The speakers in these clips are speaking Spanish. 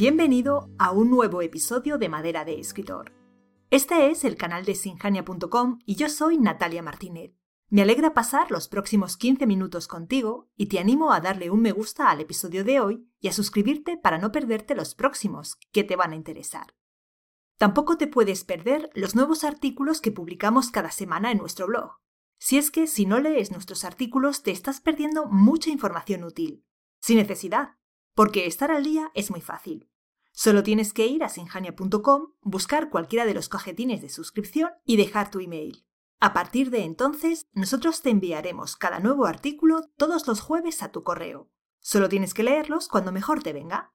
Bienvenido a un nuevo episodio de Madera de Escritor. Este es el canal de sinjania.com y yo soy Natalia Martínez. Me alegra pasar los próximos 15 minutos contigo y te animo a darle un me gusta al episodio de hoy y a suscribirte para no perderte los próximos, que te van a interesar. Tampoco te puedes perder los nuevos artículos que publicamos cada semana en nuestro blog. Si es que si no lees nuestros artículos te estás perdiendo mucha información útil. Sin necesidad, porque estar al día es muy fácil. Solo tienes que ir a sinjania.com, buscar cualquiera de los cajetines de suscripción y dejar tu email. A partir de entonces, nosotros te enviaremos cada nuevo artículo todos los jueves a tu correo. Solo tienes que leerlos cuando mejor te venga.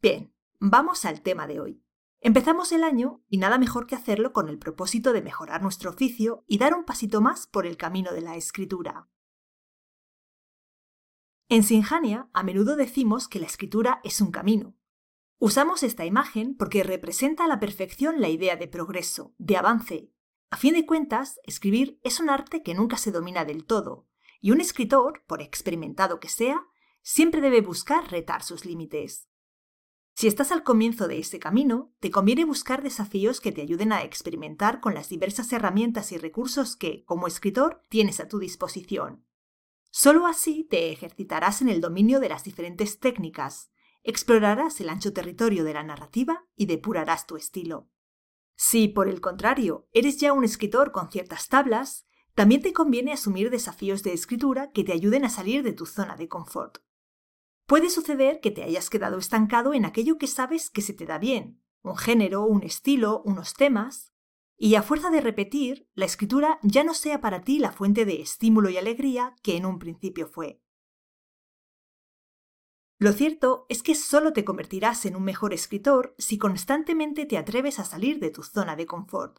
Bien, vamos al tema de hoy. Empezamos el año y nada mejor que hacerlo con el propósito de mejorar nuestro oficio y dar un pasito más por el camino de la escritura. En Sinjania a menudo decimos que la escritura es un camino. Usamos esta imagen porque representa a la perfección la idea de progreso, de avance. A fin de cuentas, escribir es un arte que nunca se domina del todo, y un escritor, por experimentado que sea, siempre debe buscar retar sus límites. Si estás al comienzo de ese camino, te conviene buscar desafíos que te ayuden a experimentar con las diversas herramientas y recursos que, como escritor, tienes a tu disposición. Solo así te ejercitarás en el dominio de las diferentes técnicas, explorarás el ancho territorio de la narrativa y depurarás tu estilo. Si, por el contrario, eres ya un escritor con ciertas tablas, también te conviene asumir desafíos de escritura que te ayuden a salir de tu zona de confort. Puede suceder que te hayas quedado estancado en aquello que sabes que se te da bien, un género, un estilo, unos temas, y a fuerza de repetir, la escritura ya no sea para ti la fuente de estímulo y alegría que en un principio fue. Lo cierto es que solo te convertirás en un mejor escritor si constantemente te atreves a salir de tu zona de confort,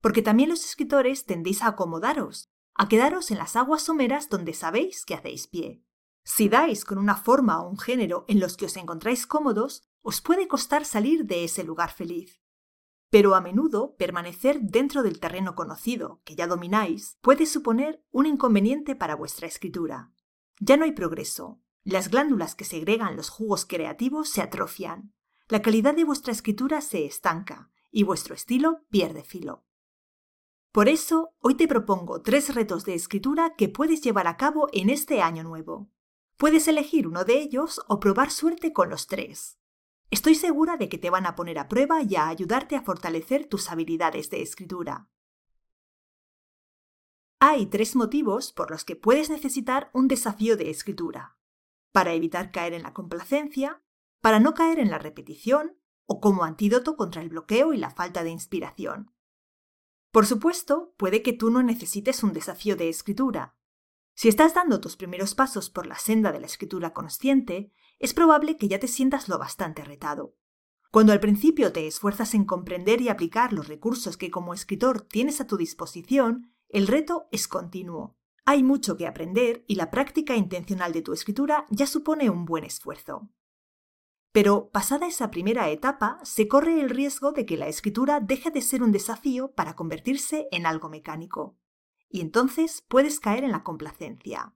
porque también los escritores tendéis a acomodaros, a quedaros en las aguas someras donde sabéis que hacéis pie. Si dais con una forma o un género en los que os encontráis cómodos, os puede costar salir de ese lugar feliz. Pero a menudo permanecer dentro del terreno conocido, que ya domináis, puede suponer un inconveniente para vuestra escritura. Ya no hay progreso. Las glándulas que segregan los jugos creativos se atrofian. La calidad de vuestra escritura se estanca y vuestro estilo pierde filo. Por eso, hoy te propongo tres retos de escritura que puedes llevar a cabo en este año nuevo. Puedes elegir uno de ellos o probar suerte con los tres. Estoy segura de que te van a poner a prueba y a ayudarte a fortalecer tus habilidades de escritura. Hay tres motivos por los que puedes necesitar un desafío de escritura. Para evitar caer en la complacencia, para no caer en la repetición o como antídoto contra el bloqueo y la falta de inspiración. Por supuesto, puede que tú no necesites un desafío de escritura. Si estás dando tus primeros pasos por la senda de la escritura consciente, es probable que ya te sientas lo bastante retado. Cuando al principio te esfuerzas en comprender y aplicar los recursos que como escritor tienes a tu disposición, el reto es continuo. Hay mucho que aprender y la práctica intencional de tu escritura ya supone un buen esfuerzo. Pero pasada esa primera etapa, se corre el riesgo de que la escritura deje de ser un desafío para convertirse en algo mecánico. Y entonces puedes caer en la complacencia.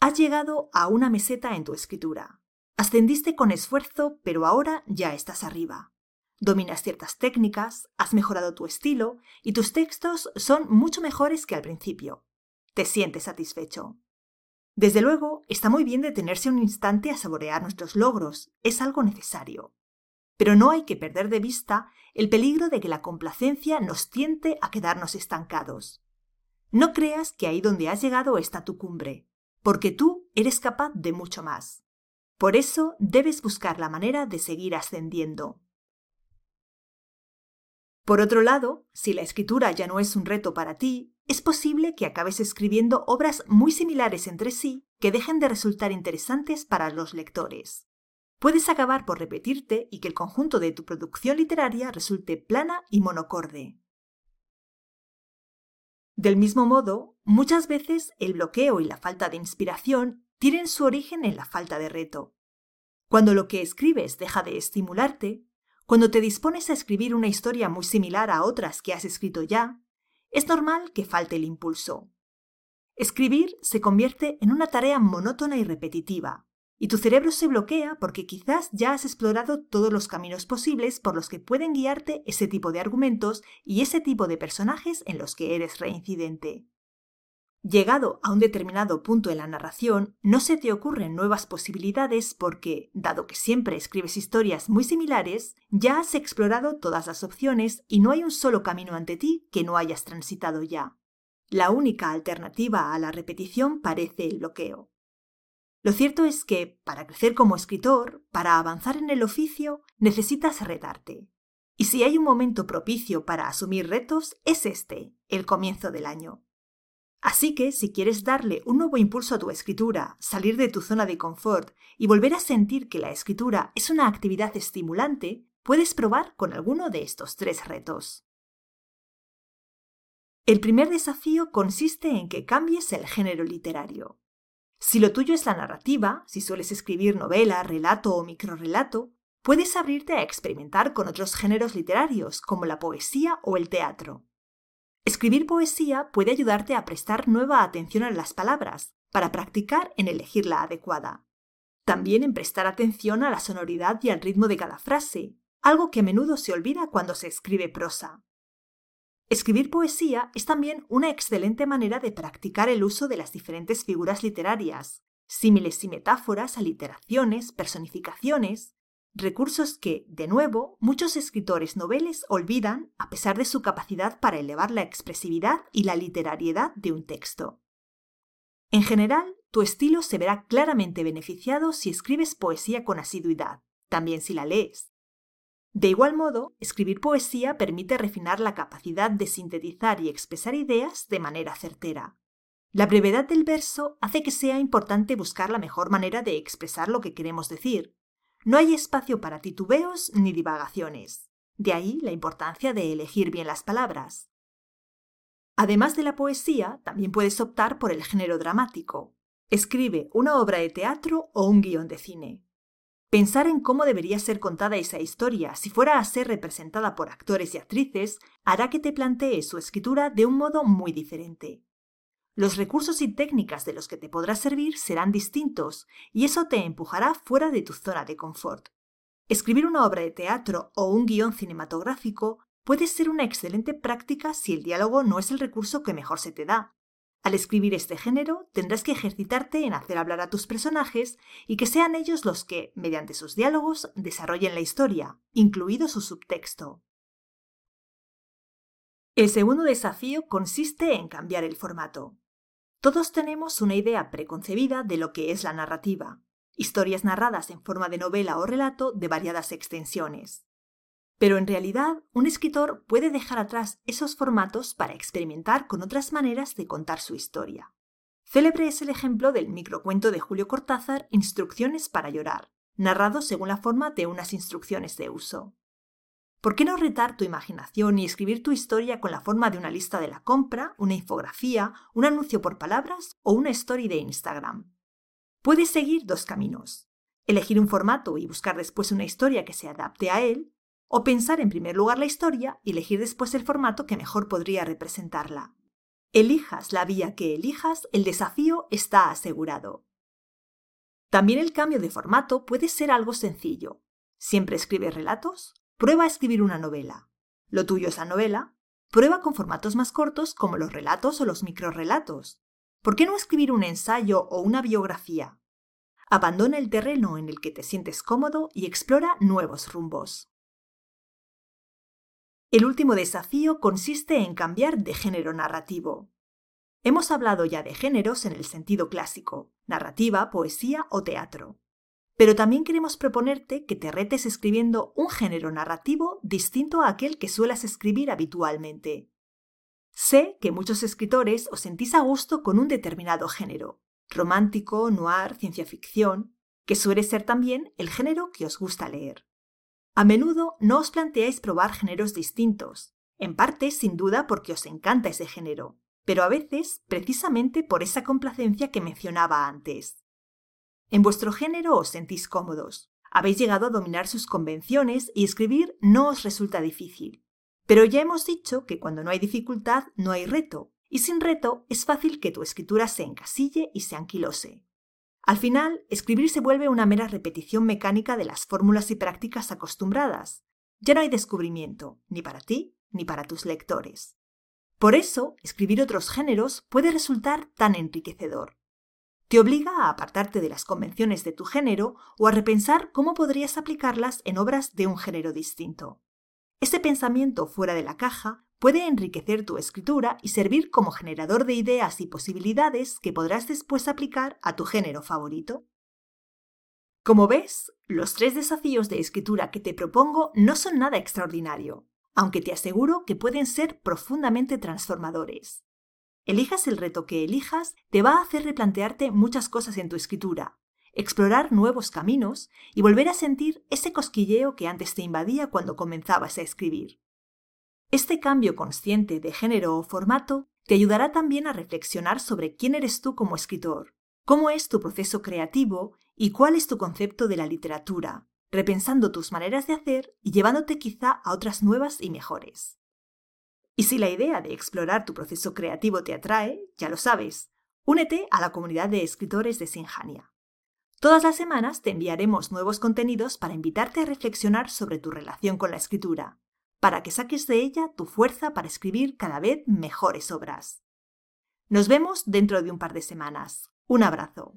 Has llegado a una meseta en tu escritura. Ascendiste con esfuerzo, pero ahora ya estás arriba. Dominas ciertas técnicas, has mejorado tu estilo y tus textos son mucho mejores que al principio. Te sientes satisfecho. Desde luego, está muy bien detenerse un instante a saborear nuestros logros, es algo necesario. Pero no hay que perder de vista el peligro de que la complacencia nos tiente a quedarnos estancados. No creas que ahí donde has llegado está tu cumbre porque tú eres capaz de mucho más. Por eso debes buscar la manera de seguir ascendiendo. Por otro lado, si la escritura ya no es un reto para ti, es posible que acabes escribiendo obras muy similares entre sí que dejen de resultar interesantes para los lectores. Puedes acabar por repetirte y que el conjunto de tu producción literaria resulte plana y monocorde. Del mismo modo, muchas veces el bloqueo y la falta de inspiración tienen su origen en la falta de reto. Cuando lo que escribes deja de estimularte, cuando te dispones a escribir una historia muy similar a otras que has escrito ya, es normal que falte el impulso. Escribir se convierte en una tarea monótona y repetitiva, y tu cerebro se bloquea porque quizás ya has explorado todos los caminos posibles por los que pueden guiarte ese tipo de argumentos y ese tipo de personajes en los que eres reincidente. Llegado a un determinado punto en la narración, no se te ocurren nuevas posibilidades porque, dado que siempre escribes historias muy similares, ya has explorado todas las opciones y no hay un solo camino ante ti que no hayas transitado ya. La única alternativa a la repetición parece el bloqueo. Lo cierto es que, para crecer como escritor, para avanzar en el oficio, necesitas retarte. Y si hay un momento propicio para asumir retos, es este, el comienzo del año. Así que, si quieres darle un nuevo impulso a tu escritura, salir de tu zona de confort y volver a sentir que la escritura es una actividad estimulante, puedes probar con alguno de estos tres retos. El primer desafío consiste en que cambies el género literario. Si lo tuyo es la narrativa, si sueles escribir novela, relato o microrelato, puedes abrirte a experimentar con otros géneros literarios como la poesía o el teatro. Escribir poesía puede ayudarte a prestar nueva atención a las palabras, para practicar en elegir la adecuada. También en prestar atención a la sonoridad y al ritmo de cada frase, algo que a menudo se olvida cuando se escribe prosa. Escribir poesía es también una excelente manera de practicar el uso de las diferentes figuras literarias, símiles y metáforas, aliteraciones, personificaciones, recursos que, de nuevo, muchos escritores noveles olvidan a pesar de su capacidad para elevar la expresividad y la literariedad de un texto. En general, tu estilo se verá claramente beneficiado si escribes poesía con asiduidad, también si la lees. De igual modo, escribir poesía permite refinar la capacidad de sintetizar y expresar ideas de manera certera. La brevedad del verso hace que sea importante buscar la mejor manera de expresar lo que queremos decir. No hay espacio para titubeos ni divagaciones. De ahí la importancia de elegir bien las palabras. Además de la poesía, también puedes optar por el género dramático. Escribe una obra de teatro o un guion de cine. Pensar en cómo debería ser contada esa historia si fuera a ser representada por actores y actrices hará que te plantees su escritura de un modo muy diferente. Los recursos y técnicas de los que te podrás servir serán distintos y eso te empujará fuera de tu zona de confort. Escribir una obra de teatro o un guion cinematográfico puede ser una excelente práctica si el diálogo no es el recurso que mejor se te da, al escribir este género, tendrás que ejercitarte en hacer hablar a tus personajes y que sean ellos los que, mediante sus diálogos, desarrollen la historia, incluido su subtexto. El segundo desafío consiste en cambiar el formato. Todos tenemos una idea preconcebida de lo que es la narrativa, historias narradas en forma de novela o relato de variadas extensiones. Pero en realidad, un escritor puede dejar atrás esos formatos para experimentar con otras maneras de contar su historia. Célebre es el ejemplo del microcuento de Julio Cortázar Instrucciones para llorar, narrado según la forma de unas instrucciones de uso. ¿Por qué no retar tu imaginación y escribir tu historia con la forma de una lista de la compra, una infografía, un anuncio por palabras o una story de Instagram? Puedes seguir dos caminos. Elegir un formato y buscar después una historia que se adapte a él, o pensar en primer lugar la historia y elegir después el formato que mejor podría representarla. Elijas la vía que elijas, el desafío está asegurado. También el cambio de formato puede ser algo sencillo. ¿Siempre escribes relatos? Prueba a escribir una novela. ¿Lo tuyo es la novela? Prueba con formatos más cortos como los relatos o los microrelatos. ¿Por qué no escribir un ensayo o una biografía? Abandona el terreno en el que te sientes cómodo y explora nuevos rumbos. El último desafío consiste en cambiar de género narrativo. Hemos hablado ya de géneros en el sentido clásico, narrativa, poesía o teatro. Pero también queremos proponerte que te retes escribiendo un género narrativo distinto a aquel que suelas escribir habitualmente. Sé que muchos escritores os sentís a gusto con un determinado género, romántico, noir, ciencia ficción, que suele ser también el género que os gusta leer. A menudo no os planteáis probar géneros distintos, en parte sin duda porque os encanta ese género, pero a veces precisamente por esa complacencia que mencionaba antes. En vuestro género os sentís cómodos, habéis llegado a dominar sus convenciones y escribir no os resulta difícil. Pero ya hemos dicho que cuando no hay dificultad no hay reto, y sin reto es fácil que tu escritura se encasille y se anquilose. Al final, escribir se vuelve una mera repetición mecánica de las fórmulas y prácticas acostumbradas. Ya no hay descubrimiento, ni para ti ni para tus lectores. Por eso, escribir otros géneros puede resultar tan enriquecedor. Te obliga a apartarte de las convenciones de tu género o a repensar cómo podrías aplicarlas en obras de un género distinto. Ese pensamiento fuera de la caja puede enriquecer tu escritura y servir como generador de ideas y posibilidades que podrás después aplicar a tu género favorito. Como ves, los tres desafíos de escritura que te propongo no son nada extraordinario, aunque te aseguro que pueden ser profundamente transformadores. Elijas el reto que elijas, te va a hacer replantearte muchas cosas en tu escritura, explorar nuevos caminos y volver a sentir ese cosquilleo que antes te invadía cuando comenzabas a escribir. Este cambio consciente de género o formato te ayudará también a reflexionar sobre quién eres tú como escritor, cómo es tu proceso creativo y cuál es tu concepto de la literatura, repensando tus maneras de hacer y llevándote quizá a otras nuevas y mejores. Y si la idea de explorar tu proceso creativo te atrae, ya lo sabes, únete a la comunidad de escritores de Sinjania. Todas las semanas te enviaremos nuevos contenidos para invitarte a reflexionar sobre tu relación con la escritura, para que saques de ella tu fuerza para escribir cada vez mejores obras. Nos vemos dentro de un par de semanas. Un abrazo.